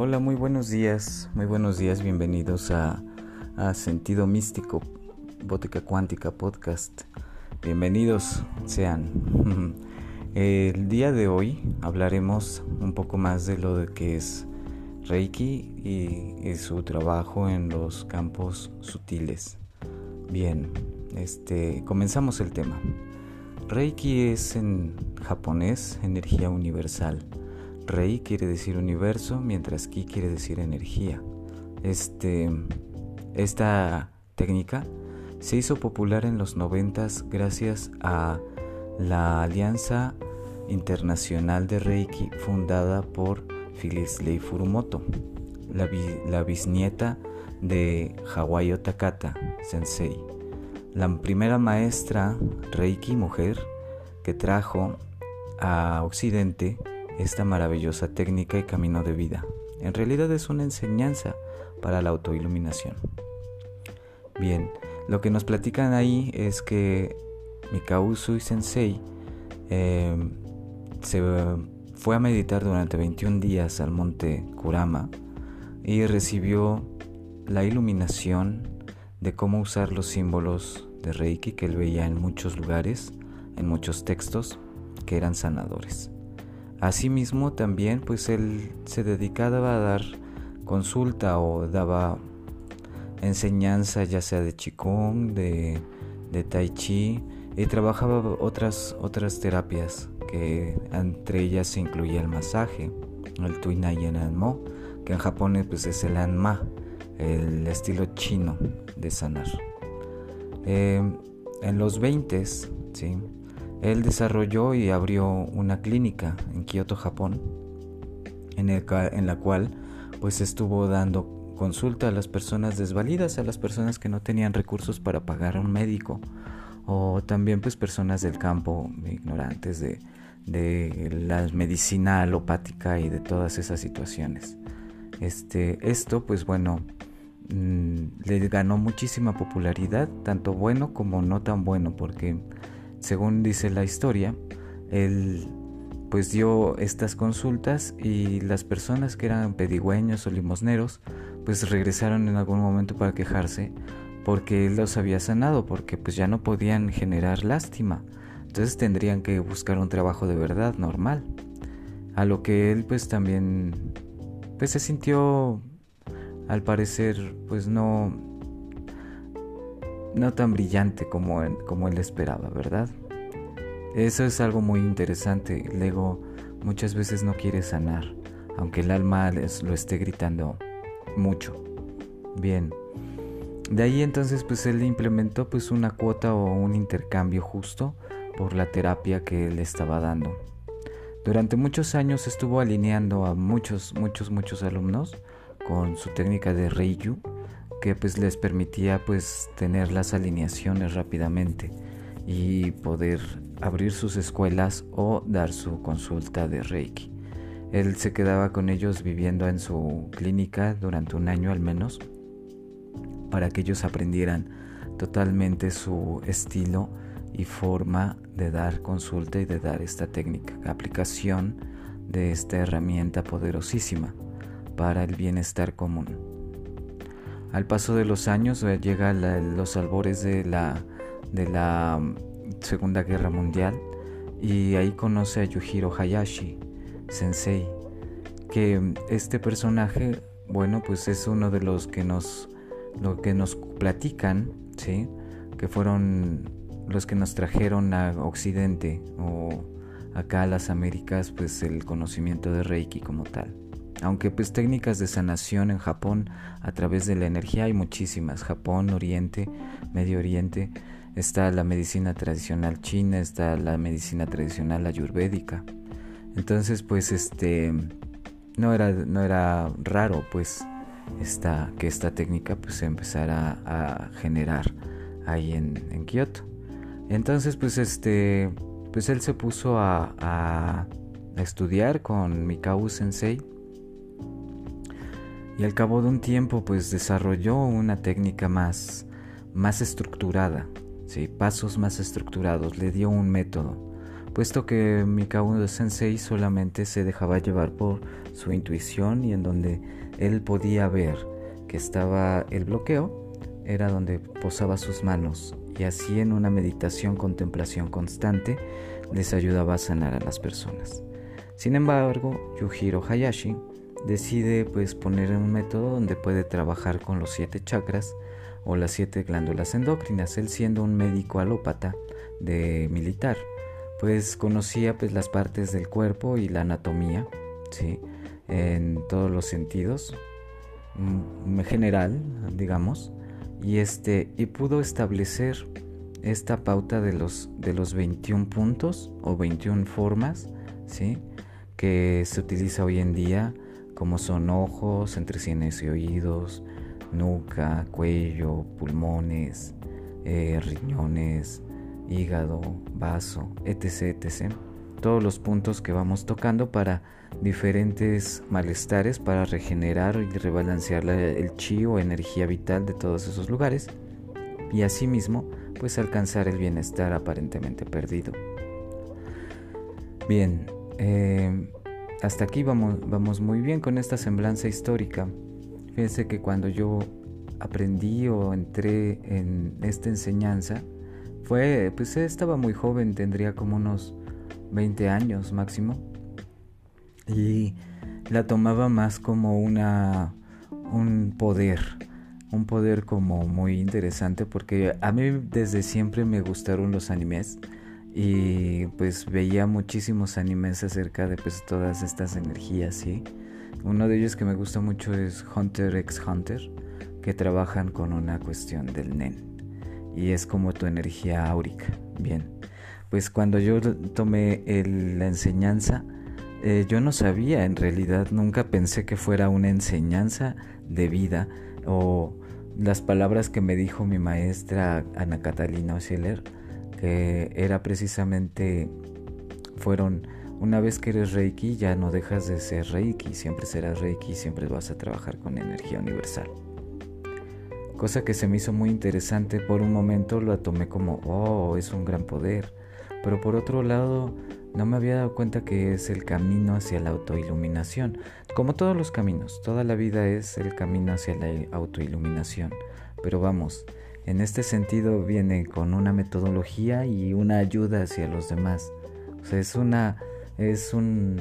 hola, muy buenos días, muy buenos días, bienvenidos a, Sentido Místico, Bótica Cuántica Podcast. Bienvenidos sean. El día de hoy hablaremos un poco más de lo que es Reiki y, su trabajo en los campos sutiles. Bien, este, comenzamos el tema. Reiki es en japonés energía universal Rei quiere decir universo, mientras Ki quiere decir energía. Este, esta técnica se hizo popular en los noventas gracias a la Alianza Internacional de Reiki fundada por Phyllis Lei Furumoto, la, la bisnieta de Hawaii Takata Sensei, la primera maestra Reiki mujer que trajo a Occidente esta maravillosa técnica y camino de vida. En realidad es una enseñanza para la autoiluminación. Bien, lo que nos platican ahí es que Mikao Usui Sensei em, se fue a meditar durante 21 días al monte Kurama y recibió la iluminación de cómo usar los símbolos de Reiki que él veía en muchos lugares, en muchos textos, que eran sanadores. Asimismo también pues él se dedicaba a dar consulta o daba enseñanza ya sea de Qigong, de, Tai Chi y trabajaba otras, otras terapias que entre ellas se incluía el masaje, el Tuinai Mo, que en Japón pues es el Anma, el estilo chino de sanar. Eh, en los 20, ¿sí? Él desarrolló y abrió una clínica en Kioto, Japón, en, la cual pues estuvo dando consulta a las personas desvalidas, a las personas que no tenían recursos para pagar a un médico, o también pues personas del campo ignorantes de, de la medicina alopática y de todas esas situaciones. Este, esto pues bueno, mm, le ganó muchísima popularidad, tanto bueno como no tan bueno, porque según dice la historia, él pues dio estas consultas y las personas que eran pedigüeños o limosneros pues regresaron en algún momento para quejarse porque él los había sanado, porque pues ya no podían generar lástima. Entonces tendrían que buscar un trabajo de verdad normal. A lo que él pues también pues se sintió al parecer pues no no tan brillante como, como él esperaba, ¿verdad? Eso es algo muy interesante. El ego muchas veces no quiere sanar, aunque el alma lo esté gritando mucho. Bien. De ahí entonces pues él implementó pues una cuota o un intercambio justo por la terapia que él estaba dando. Durante muchos años estuvo alineando a muchos, muchos, muchos alumnos con su técnica de Reiju que pues les permitía pues tener las alineaciones rápidamente y poder abrir sus escuelas o dar su consulta de Reiki. Él se quedaba con ellos viviendo en su clínica durante un año al menos para que ellos aprendieran totalmente su estilo y forma de dar consulta y de dar esta técnica, aplicación de esta herramienta poderosísima para el bienestar común. Al paso de los años eh, llega los albores de la, de la mm, Segunda Guerra Mundial y ahí conoce a Yujiro Hayashi, sensei, que mm, este personaje, bueno, pues es uno de los que nos, lo que nos platican, ¿sí? que fueron los que nos trajeron a Occidente o acá a las Américas, pues el conocimiento de Reiki como tal. Aunque pues técnicas de sanación en Japón a través de la energía hay muchísimas. Japón, Oriente, Medio Oriente. Está la medicina tradicional china, está la medicina tradicional ayurvédica. Entonces pues este no era, no era raro pues que esta técnica pues se empezara a generar ahí en, Kioto. Entonces pues este pues él se puso a estudiar con Mikao Sensei y al cabo de un tiempo pues desarrolló una técnica más, más estructurada, ¿sí? pasos más estructurados, le dio un método, puesto que Mikao Sensei solamente se dejaba llevar por su intuición y en donde él podía ver que estaba el bloqueo, era donde posaba sus manos y así en una meditación contemplación constante les ayudaba a sanar a las personas. Sin embargo, Yujiro Hayashi decide pues poner un método donde puede trabajar con los siete chakras o las siete glándulas endócrinas, él siendo un médico alópata de militar, pues conocía pues las partes del cuerpo y la anatomía, ¿sí? en todos los sentidos, mm, en general, digamos, y este y pudo establecer esta pauta de los de los 21 puntos o 21 formas, ¿sí? que se utiliza hoy en día como son ojos, entre sienes y oídos, nuca, cuello, pulmones, eh, riñones, hígado, vaso, etc, etc. Todos los puntos que vamos tocando para diferentes malestares, para regenerar y rebalancear el chi o energía vital de todos esos lugares y asimismo pues alcanzar el bienestar aparentemente perdido. Bien, eh, hasta aquí vamos, vamos muy bien con esta semblanza histórica. Fíjense que cuando yo aprendí o entré en esta enseñanza, fue, pues estaba muy joven, tendría como unos 20 años máximo. Y la tomaba más como una, un poder, un poder como muy interesante porque a mí desde siempre me gustaron los animes y pues veía muchísimos animes acerca de pues todas estas energías, ¿sí? Uno de ellos que me gusta mucho es Hunter x Hunter, que trabajan con una cuestión del Nen y es como tu energía áurica. Bien, pues cuando yo tomé la enseñanza, eh, yo no sabía en realidad, nunca pensé que fuera una enseñanza de vida o las palabras que me dijo mi maestra Ana Catalina Schiller que era precisamente, fueron, una vez que eres Reiki ya no dejas de ser Reiki, siempre serás Reiki, siempre vas a trabajar con energía universal. Cosa que se me hizo muy interesante, por un momento lo tomé como, oh, es un gran poder, pero por otro lado no me había dado cuenta que es el camino hacia la autoiluminación. Como todos los caminos, toda la vida es el camino hacia la autoiluminación. Pero vamos, en este sentido viene con una metodología y una ayuda hacia los demás. O sea, es una, es un,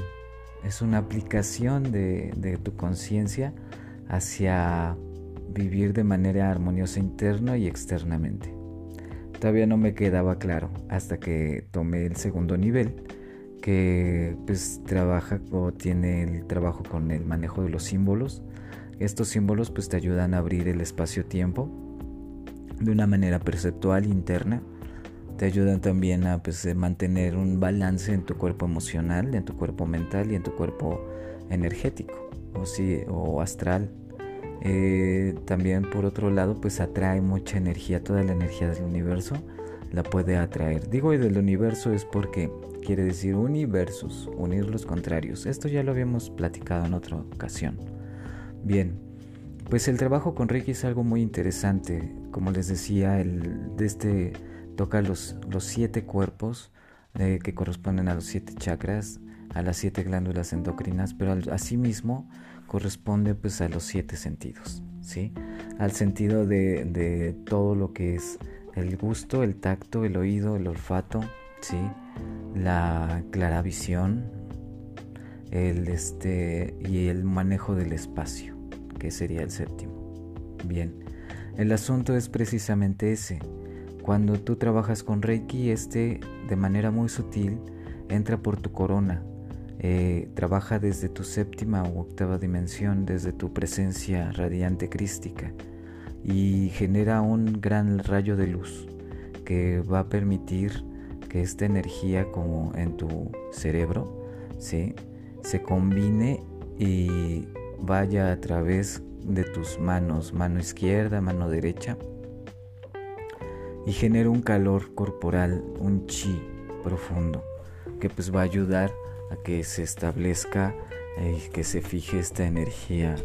es una aplicación de, de tu conciencia hacia vivir de manera armoniosa interna y externamente. Todavía no me quedaba claro hasta que tomé el segundo nivel, que pues trabaja o tiene el trabajo con el manejo de los símbolos. Estos símbolos pues te ayudan a abrir el espacio-tiempo de una manera perceptual interna. Te ayudan también a pues, mantener un balance en tu cuerpo emocional, en tu cuerpo mental y en tu cuerpo energético o, sí, o astral. Eh, también por otro lado pues atrae mucha energía, toda la energía del universo la puede atraer. Digo y del universo es porque quiere decir universos, unir los contrarios. Esto ya lo habíamos platicado en otra ocasión. Bien, pues el trabajo con Reiki es algo muy interesante. Como les decía, el, de este toca los, los siete cuerpos eh, que corresponden a los siete chakras, a las siete glándulas endocrinas, pero al, asimismo corresponde pues a los siete sentidos, ¿sí? Al sentido de, de todo lo que es el gusto, el tacto, el oído, el olfato, ¿sí? La claravisión, el este y el manejo del espacio que sería el séptimo. Bien, el asunto es precisamente ese. Cuando tú trabajas con Reiki, este de manera muy sutil entra por tu corona, eh, trabaja desde tu séptima u octava dimensión, desde tu presencia radiante crística. Y genera un gran rayo de luz que va a permitir que esta energía como en tu cerebro se combine y vaya a través de tus manos, mano izquierda, mano derecha, y genera un calor corporal, un chi profundo, que pues va a ayudar a que se establezca y que se fije esta energía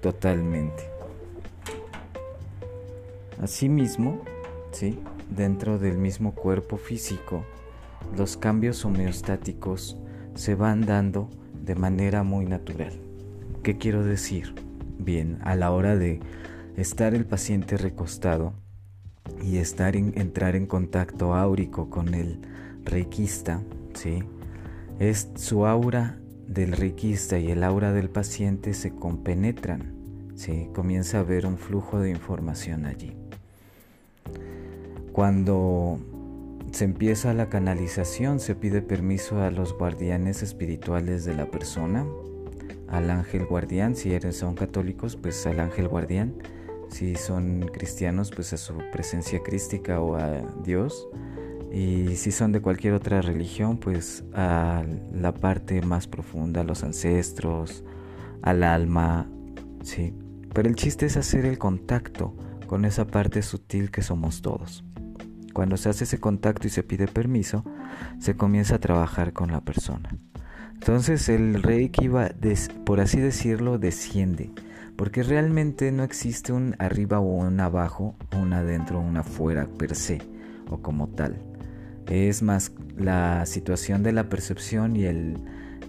totalmente. Asimismo, ¿sí? dentro del mismo cuerpo físico, los cambios homeostáticos se van dando de manera muy natural. ¿Qué quiero decir? Bien, a la hora de estar el paciente recostado y estar en, entrar en contacto áurico con el reikista, ¿sí? Es su aura del reikista y el aura del paciente se compenetran, ¿sí? Comienza a haber un flujo de información allí. Cuando se empieza la canalización, se pide permiso a los guardianes espirituales de la persona, al ángel guardián, si eres, son católicos, pues al ángel guardián, si son cristianos, pues a su presencia crística o a Dios, y si son de cualquier otra religión, pues a la parte más profunda, a los ancestros, al alma, sí. Pero el chiste es hacer el contacto con esa parte sutil que somos todos. Cuando se hace ese contacto y se pide permiso, se comienza a trabajar con la persona. Entonces el reiki va, por así decirlo, desciende, porque realmente no existe un arriba o un abajo, un adentro o un afuera per se, o como tal. Es más la situación de la percepción y el,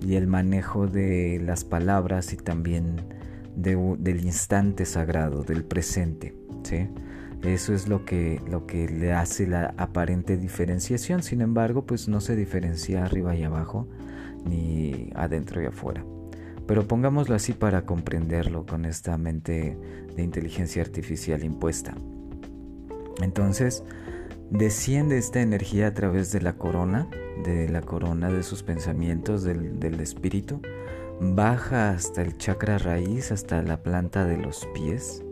y el manejo de las palabras y también del instante sagrado, del presente. ¿sí? Eso es lo que, lo que le hace la aparente diferenciación. Sin embargo, pues no se diferencia arriba y abajo, ni adentro y afuera. Pero pongámoslo así para comprenderlo con esta mente de inteligencia artificial impuesta. Entonces, desciende esta energía a través de la corona, de la corona de sus pensamientos, del, del espíritu, baja hasta el chakra raíz, hasta la planta de los pies,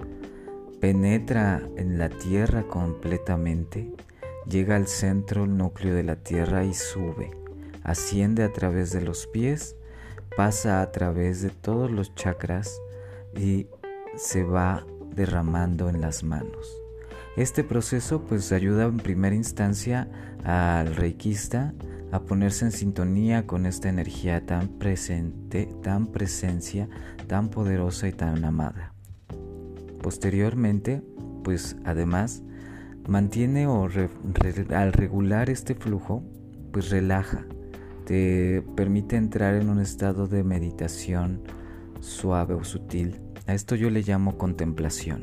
penetra en la tierra completamente, llega al centro, el núcleo de la tierra y sube, asciende a través de los pies, pasa a través de todos los chakras y se va derramando en las manos. Este proceso pues ayuda en primera instancia al reikista a ponerse en sintonía con esta energía tan presente, tan presencia, tan poderosa y tan amada. Posteriormente, pues además, mantiene o al regular este flujo, pues relaja, te permite entrar en un estado de meditación suave o sutil. A esto yo le llamo contemplación.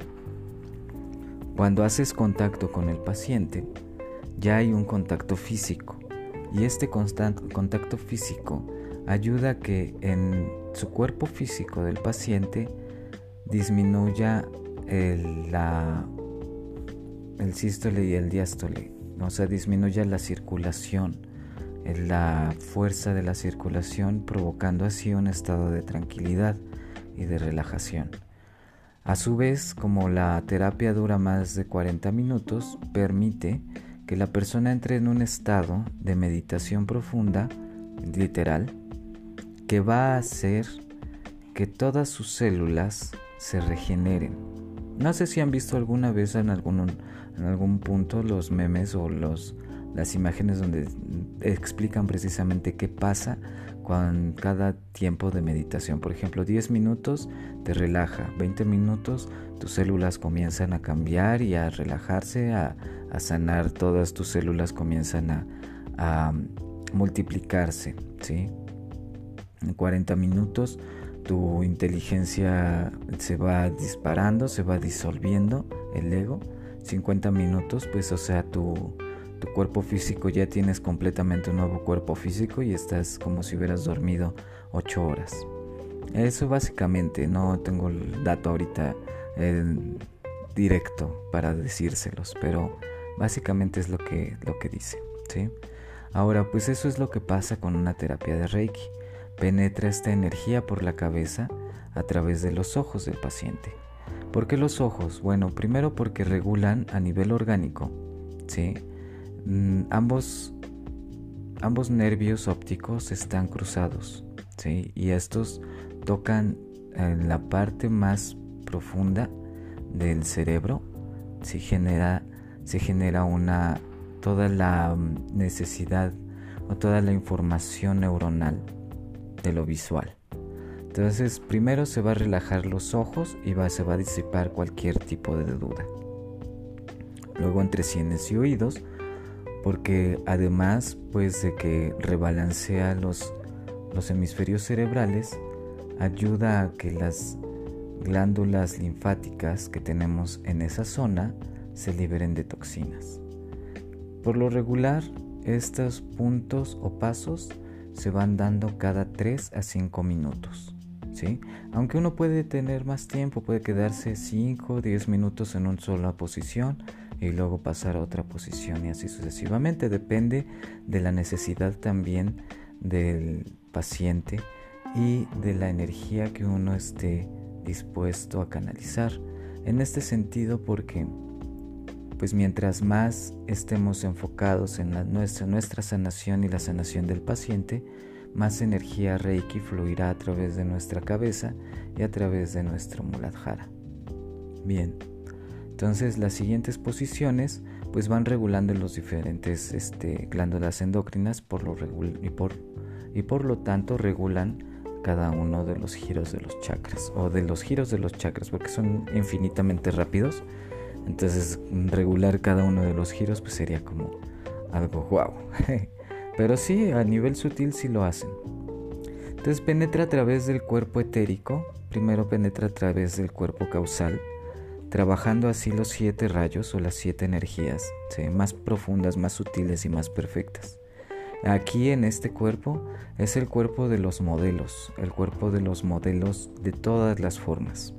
Cuando haces contacto con el paciente, ya hay un contacto físico y este contacto físico ayuda a que en su cuerpo físico del paciente disminuya el, la, el sístole y el diástole, o sea, disminuye la circulación, la fuerza de la circulación, provocando así un estado de tranquilidad y de relajación. A su vez, como la terapia dura más de 40 minutos, permite que la persona entre en un estado de meditación profunda, literal, que va a hacer que todas sus células se regeneren no sé si han visto alguna vez en algún, en algún punto los memes o los, las imágenes donde explican precisamente qué pasa con cada tiempo de meditación. Por ejemplo, 10 minutos te relaja, 20 minutos tus células comienzan a cambiar y a relajarse, a, sanar, todas tus células comienzan a, a multiplicarse. ¿sí? En 40 minutos tu inteligencia se va disparando, se va disolviendo el ego. 50 minutos, pues o sea, tu, tu cuerpo físico ya tienes completamente un nuevo cuerpo físico y estás como si hubieras dormido 8 horas. Eso básicamente, no tengo el dato ahorita directo para decírselos, pero básicamente es lo que, lo que dice. ¿sí? Ahora, pues eso es lo que pasa con una terapia de Reiki penetra esta energía por la cabeza a través de los ojos del paciente. ¿Por qué los ojos? Bueno, primero porque regulan a nivel orgánico, ¿sí? Mm, ambos, ambos nervios ópticos están cruzados, ¿sí? Y estos tocan en la parte más profunda del cerebro, ¿sí? genera, se genera una, toda la mm, necesidad o toda la información neuronal de lo visual. Entonces, primero se va a relajar los ojos y se va a disipar cualquier tipo de duda. Luego, entre sienes y oídos, porque además pues de que rebalancea los, los hemisferios cerebrales, ayuda a que las glándulas linfáticas que tenemos en esa zona se liberen de toxinas. Por lo regular, estos puntos o pasos se van dando cada 3 a 5 minutos. ¿sí? Aunque uno puede tener más tiempo, puede quedarse 5 o 10 minutos en una sola posición y luego pasar a otra posición y así sucesivamente. Depende de la necesidad también del paciente y de la energía que uno esté dispuesto a canalizar. En este sentido porque pues mientras más estemos enfocados en nuestra, nuestra sanación y la sanación del paciente, más energía Reiki fluirá a través de nuestra cabeza y a través de nuestro Muladhara. Bien, entonces las siguientes posiciones pues van regulando los diferentes este, glándulas endocrinas por lo y, por, y por lo tanto regulan cada uno de los giros de los chakras o de los giros de los chakras porque son infinitamente rápidos. Entonces regular cada uno de los giros pues sería como algo guau. Pero sí a nivel sutil sí lo hacen. Entonces penetra a través del cuerpo etérico. Primero penetra a través del cuerpo causal trabajando así los siete rayos o las siete energías más profundas más sutiles y más perfectas Aquí en este cuerpo es el cuerpo de los modelos, el cuerpo de los modelos de todas las formas.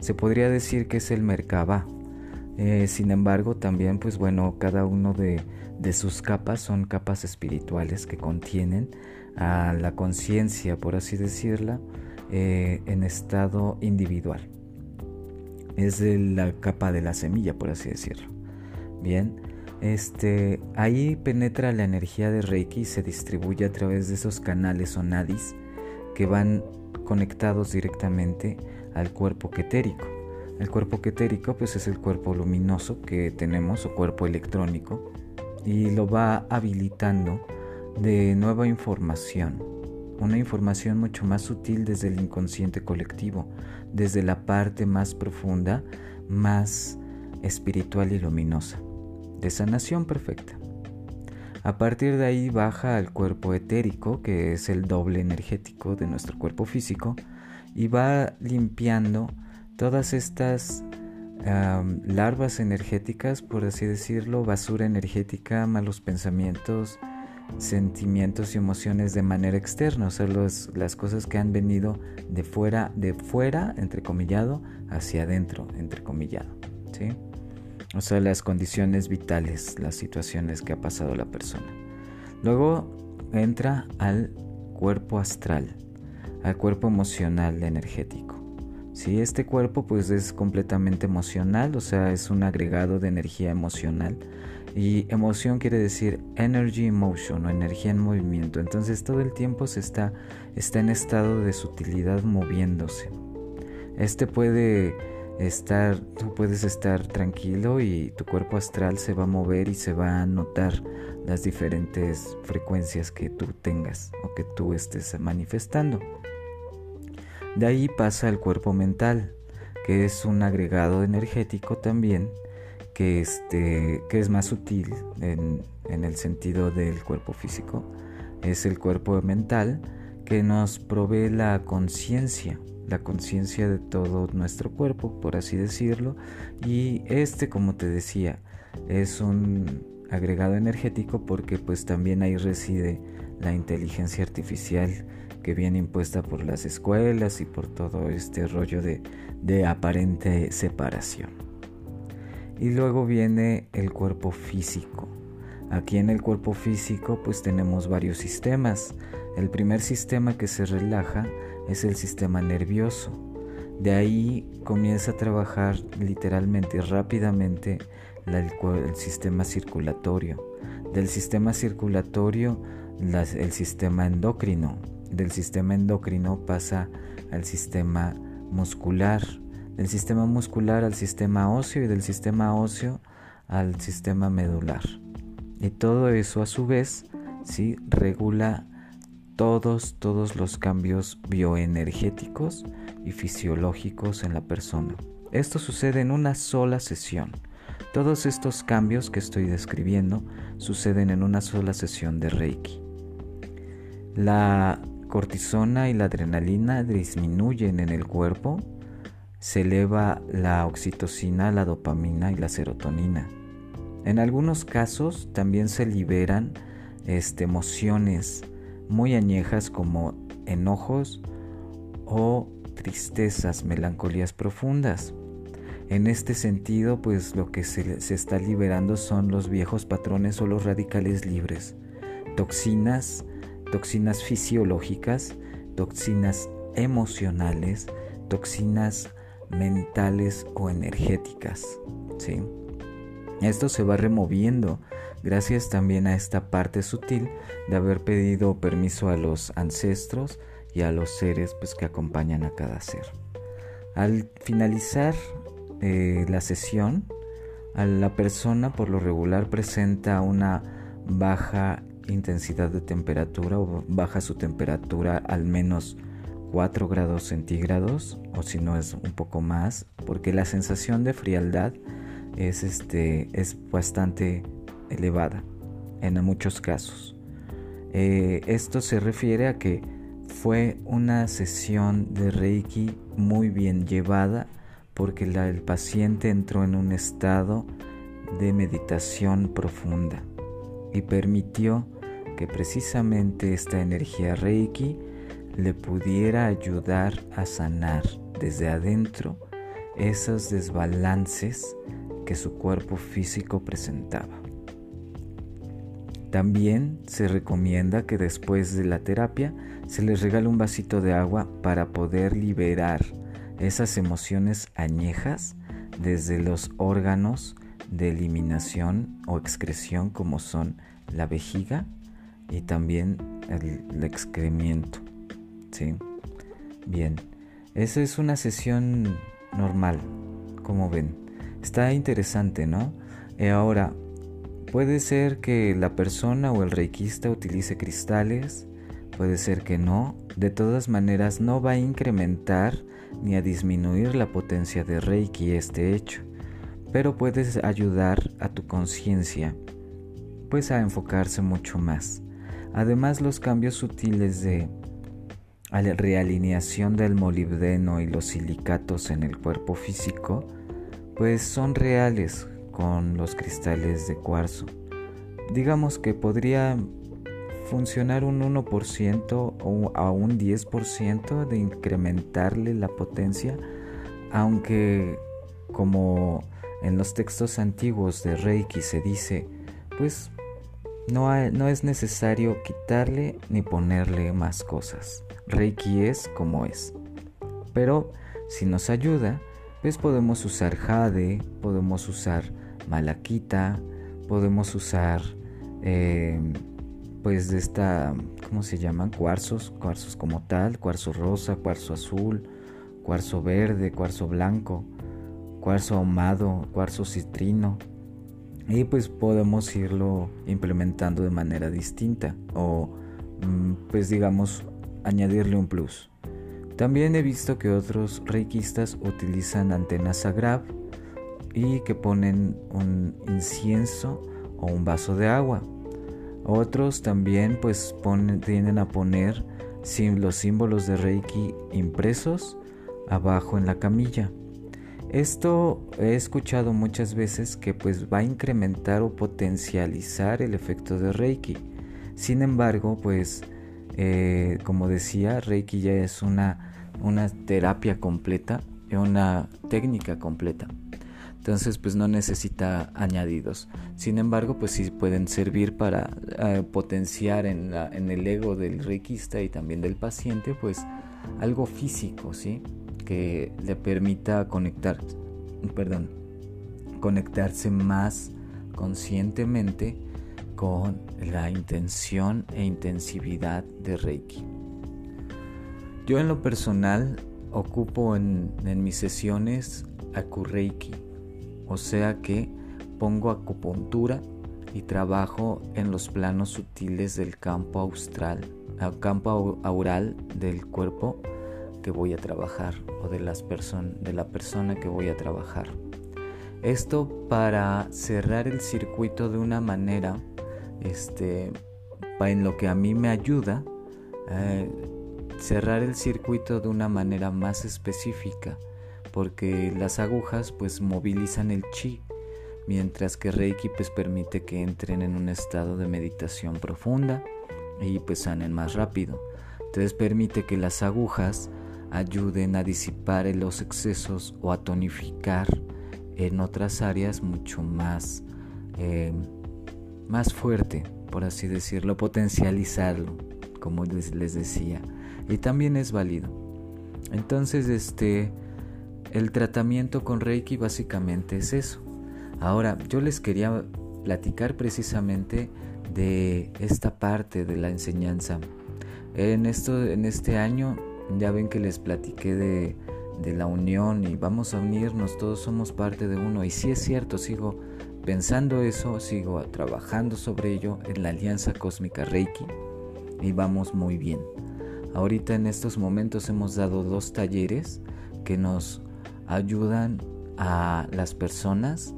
Se podría decir que es el Merkaba. Eh, sin embargo, también, pues bueno, cada uno de, sus capas son capas espirituales que contienen a la conciencia, por así decirla, eh, en estado individual. Es la capa de la semilla, por así decirlo. Bien, este, ahí penetra la energía de Reiki y se distribuye a través de esos canales o nadis que van conectados directamente al cuerpo quetérico. El cuerpo quetérico pues es el cuerpo luminoso que tenemos o cuerpo electrónico y lo va habilitando de nueva información, una información mucho más sutil desde el inconsciente colectivo, desde la parte más profunda, más espiritual y luminosa de sanación perfecta. A partir de ahí baja al cuerpo etérico, que es el doble energético de nuestro cuerpo físico, y va limpiando todas estas larvas energéticas, por así decirlo, basura energética, malos pensamientos, sentimientos y emociones de manera externa, o sea, las cosas que han venido de fuera, de fuera, entrecomillado, hacia adentro, entrecomillado, ¿sí? o sea, las condiciones vitales, las situaciones que ha pasado la persona. Luego entra al cuerpo astral, al cuerpo emocional energético. Si este cuerpo pues es completamente emocional, o sea, es un agregado de energía emocional. Y emoción quiere decir energy emotion o energía en movimiento. Entonces todo el tiempo se está, está en estado de sutilidad moviéndose. Este puede estar, tú puedes estar tranquilo y tu cuerpo astral se va a mover y se va a notar las diferentes frecuencias que tú tengas o que tú estés manifestando. De ahí pasa el cuerpo mental, que es un agregado energético también, que, este, que es más sutil en, el sentido del cuerpo físico. Es el cuerpo mental que nos provee la conciencia la conciencia de todo nuestro cuerpo, por así decirlo. Y este, como te decía, es un agregado energético porque pues también ahí reside la inteligencia artificial que viene impuesta por las escuelas y por todo este rollo de aparente separación. Y luego viene el cuerpo físico. Aquí en el cuerpo físico pues tenemos varios sistemas. El primer sistema que se relaja es el sistema nervioso. De ahí comienza a trabajar literalmente y rápidamente el, sistema circulatorio. Del sistema circulatorio el sistema endocrino. Del sistema endocrino pasa al sistema muscular. Del sistema muscular al sistema óseo y del sistema óseo al sistema medular. Y todo eso a su vez ¿sí? regula todos, todos los cambios bioenergéticos y fisiológicos en la persona. Esto sucede en una sola sesión. Todos estos cambios que estoy describiendo suceden en una sola sesión de Reiki. La cortisona y la adrenalina disminuyen en el cuerpo, se eleva la oxitocina, la dopamina y la serotonina. En algunos casos también se liberan este, emociones muy añejas como enojos o tristezas, melancolías profundas. En este sentido, pues lo que se, se, está liberando son los viejos patrones o los radicales libres, toxinas, toxinas fisiológicas, toxinas emocionales, toxinas mentales o energéticas. ¿sí? Esto se va removiendo gracias también a esta parte sutil de haber pedido permiso a los ancestros y a los seres pues, que acompañan a cada ser. Al finalizar eh, la sesión, a la persona por lo regular presenta una baja intensidad de temperatura o baja su temperatura al menos 4 grados centígrados o si no es un poco más porque la sensación de frialdad es, este, es bastante elevada en muchos casos. Eh, esto se refiere a que fue una sesión de Reiki muy bien llevada porque el paciente entró en un estado de meditación profunda y permitió que precisamente esta energía Reiki le pudiera ayudar a sanar desde adentro esos desbalances que su cuerpo físico presentaba. También se recomienda que después de la terapia se les regale un vasito de agua para poder liberar esas emociones añejas desde los órganos de eliminación o excreción como son la vejiga y también el, excremiento. ¿Sí? Bien, esa es una sesión normal, como ven. Está interesante, ¿no? Y eh, ahora, Puede ser que la persona o el reikista utilice cristales, puede ser que no. De todas maneras no va a incrementar ni a disminuir la potencia de reiki este hecho, pero puedes ayudar a tu conciencia pues a enfocarse mucho más. Además los cambios sutiles de realineación del molibdeno y los silicatos en el cuerpo físico pues son reales con los cristales de cuarzo. Digamos que podría funcionar un 1% o a un 10% de incrementarle la potencia, aunque como en los textos antiguos de Reiki se dice, pues no, no es necesario quitarle ni ponerle más cosas. Reiki es como es. Pero si nos ayuda, pues podemos usar jade, podemos usar malaquita, podemos usar eh, pues de esta, ¿cómo se llaman? Cuarzos, cuarzos como tal, cuarzo rosa, cuarzo azul, cuarzo verde, cuarzo blanco, cuarzo ahumado, cuarzo citrino. Y pues podemos irlo implementando de manera distinta o mm, pues digamos añadirle un plus. También he visto que otros reikistas utilizan antenas Agrab y que ponen un incienso o un vaso de agua. Otros también pues tienden a poner los símbolos de Reiki impresos abajo en la camilla. Esto he escuchado muchas veces que pues va a incrementar o potencializar el efecto de Reiki. Sin embargo, pues eh, como decía, Reiki ya es una, una terapia completa, una técnica completa. Entonces pues no necesita añadidos. Sin embargo pues sí pueden servir para eh, potenciar en, en, el ego del reikista y también del paciente pues algo físico, ¿sí? Que le permita conectar, perdón, conectarse más conscientemente con la intención e intensividad de Reiki. Yo en lo personal ocupo en, mis sesiones Akureiki o sea que pongo acupuntura y trabajo en los planos sutiles del campo austral, el campo aural del cuerpo que voy a trabajar o de la persona que voy a trabajar. Esto para cerrar el circuito de una manera, este, en lo que a mí me ayuda, eh, cerrar el circuito de una manera más específica, porque las agujas pues movilizan el chi, mientras que Reiki pues permite que entren en un estado de meditación profunda y pues sanen más rápido. Entonces permite que las agujas ayuden a disipar los excesos o a tonificar en otras áreas mucho más, eh, más fuerte, por así decirlo, potencializarlo, como les, decía. Y también es válido. Entonces, este, el tratamiento con Reiki básicamente es eso. Ahora, yo les quería platicar precisamente de esta parte de la enseñanza. En, esto, en este año ya ven que les platiqué de, de la unión y vamos a unirnos, todos somos parte de uno. Y si es cierto, sigo pensando eso, sigo trabajando sobre ello en la Alianza Cósmica Reiki y vamos muy bien. Ahorita en estos momentos hemos dado dos talleres que nos ayudan a las personas,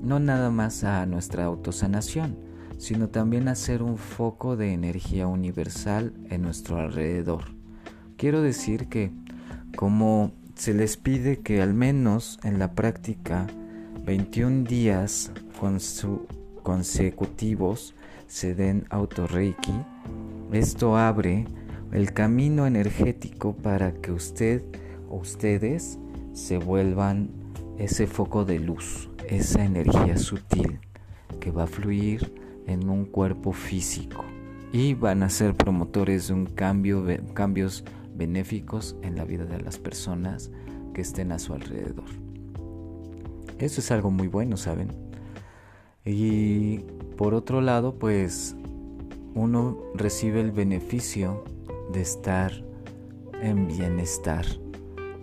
no nada más a nuestra autosanación, sino también a ser un foco de energía universal en nuestro alrededor. Quiero decir que como se les pide que al menos en la práctica 21 días consecutivos se den autorreiki, esto abre el camino energético para que usted o ustedes se vuelvan ese foco de luz, esa energía sutil que va a fluir en un cuerpo físico y van a ser promotores de un cambio, cambios benéficos en la vida de las personas que estén a su alrededor. Eso es algo muy bueno, ¿saben? Y por otro lado, pues uno recibe el beneficio de estar en bienestar,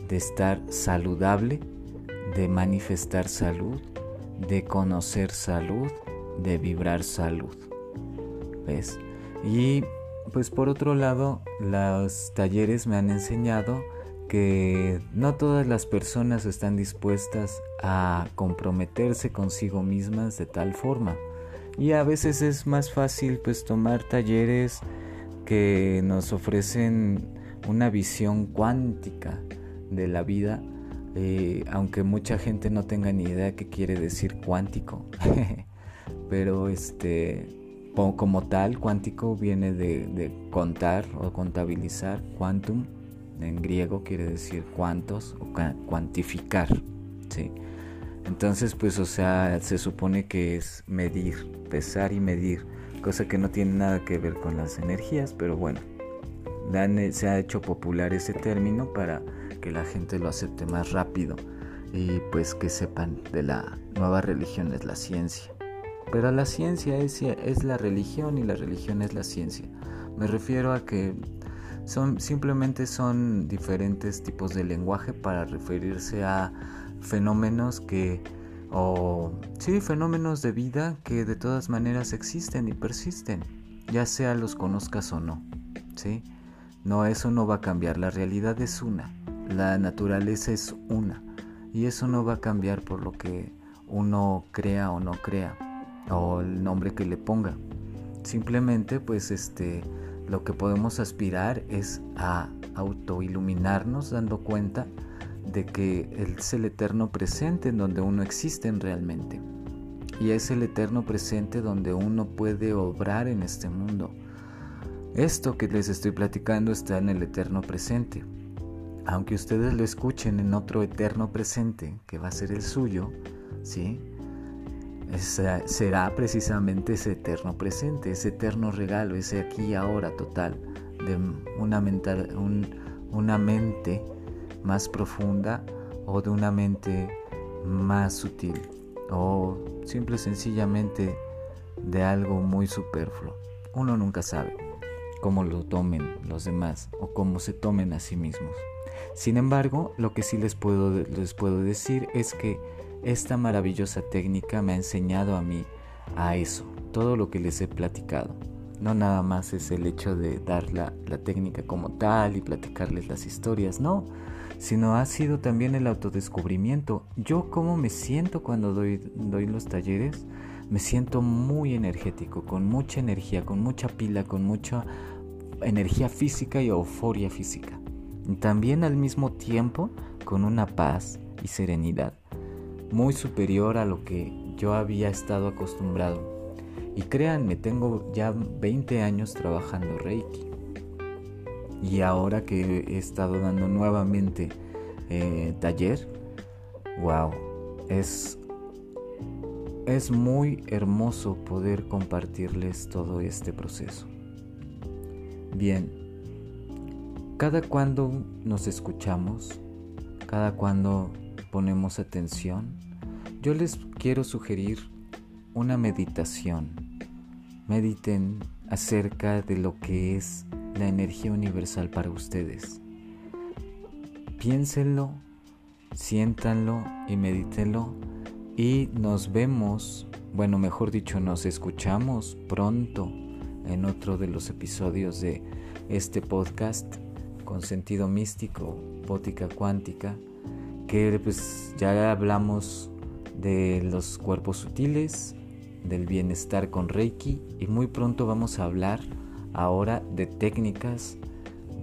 de estar saludable, de manifestar salud, de conocer salud, de vibrar salud. ¿Ves? Y pues por otro lado, los talleres me han enseñado que no todas las personas están dispuestas a comprometerse consigo mismas de tal forma. Y a veces es más fácil pues tomar talleres que nos ofrecen una visión cuántica de la vida, eh, aunque mucha gente no tenga ni idea qué quiere decir cuántico. Pero este, como tal, cuántico viene de, contar o contabilizar, quantum en griego quiere decir cuántos o cuantificar, ¿sí? Entonces, pues, o sea, se supone que es medir, pesar y medir cosa que no tiene nada que ver con las energías, pero bueno, se ha hecho popular ese término para que la gente lo acepte más rápido y pues que sepan de la nueva religión es la ciencia. Pero la ciencia es, es la religión y la religión es la ciencia. Me refiero a que son simplemente son diferentes tipos de lenguaje para referirse a fenómenos que o sí, fenómenos de vida que de todas maneras existen y persisten, ya sea los conozcas o no, ¿sí? No, eso no va a cambiar, la realidad es una, la naturaleza es una, y eso no va a cambiar por lo que uno crea o no crea, o el nombre que le ponga. Simplemente, pues, este, lo que podemos aspirar es a autoiluminarnos dando cuenta de que es el eterno presente en donde uno existe realmente. Y es el eterno presente donde uno puede obrar en este mundo. Esto que les estoy platicando está en el eterno presente. Aunque ustedes lo escuchen en otro eterno presente, que va a ser el suyo, ¿sí? Será precisamente ese eterno presente, ese eterno regalo, ese aquí y ahora total de una, mental, una mente más profunda o de una mente más sutil o simple sencillamente de algo muy superfluo. Uno nunca sabe cómo lo tomen los demás o cómo se tomen a sí mismos. Sin embargo, lo que sí les puedo, les puedo decir es que esta maravillosa técnica me ha enseñado a mí a eso, todo lo que les he platicado. No nada más es el hecho de dar la, técnica como tal y platicarles las historias, no, sino ha sido también el autodescubrimiento. Yo cómo me siento cuando doy, doy los talleres, me siento muy energético, con mucha energía, con mucha pila, con mucha energía física y euforia física. También al mismo tiempo con una paz y serenidad muy superior a lo que yo había estado acostumbrado. Y créanme, tengo ya 20 años trabajando Reiki. Y ahora que he estado dando nuevamente eh, taller, wow, es, es muy hermoso poder compartirles todo este proceso. Bien, cada cuando nos escuchamos, cada cuando ponemos atención, yo les quiero sugerir una meditación. Mediten acerca de lo que es la energía universal para ustedes. Piénsenlo, siéntanlo y medítenlo y nos vemos, bueno, mejor dicho, nos escuchamos pronto en otro de los episodios de este podcast con sentido místico, bótica cuántica, que pues ya hablamos de los cuerpos sutiles, del bienestar con Reiki y muy pronto vamos a hablar ahora de técnicas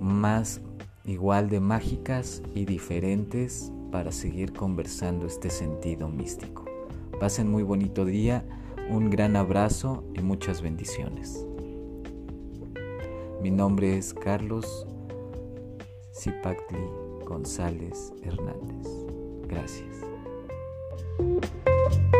más igual de mágicas y diferentes para seguir conversando este sentido místico. Pasen muy bonito día, un gran abrazo y muchas bendiciones. Mi nombre es Carlos Zipactli González Hernández. Gracias. Música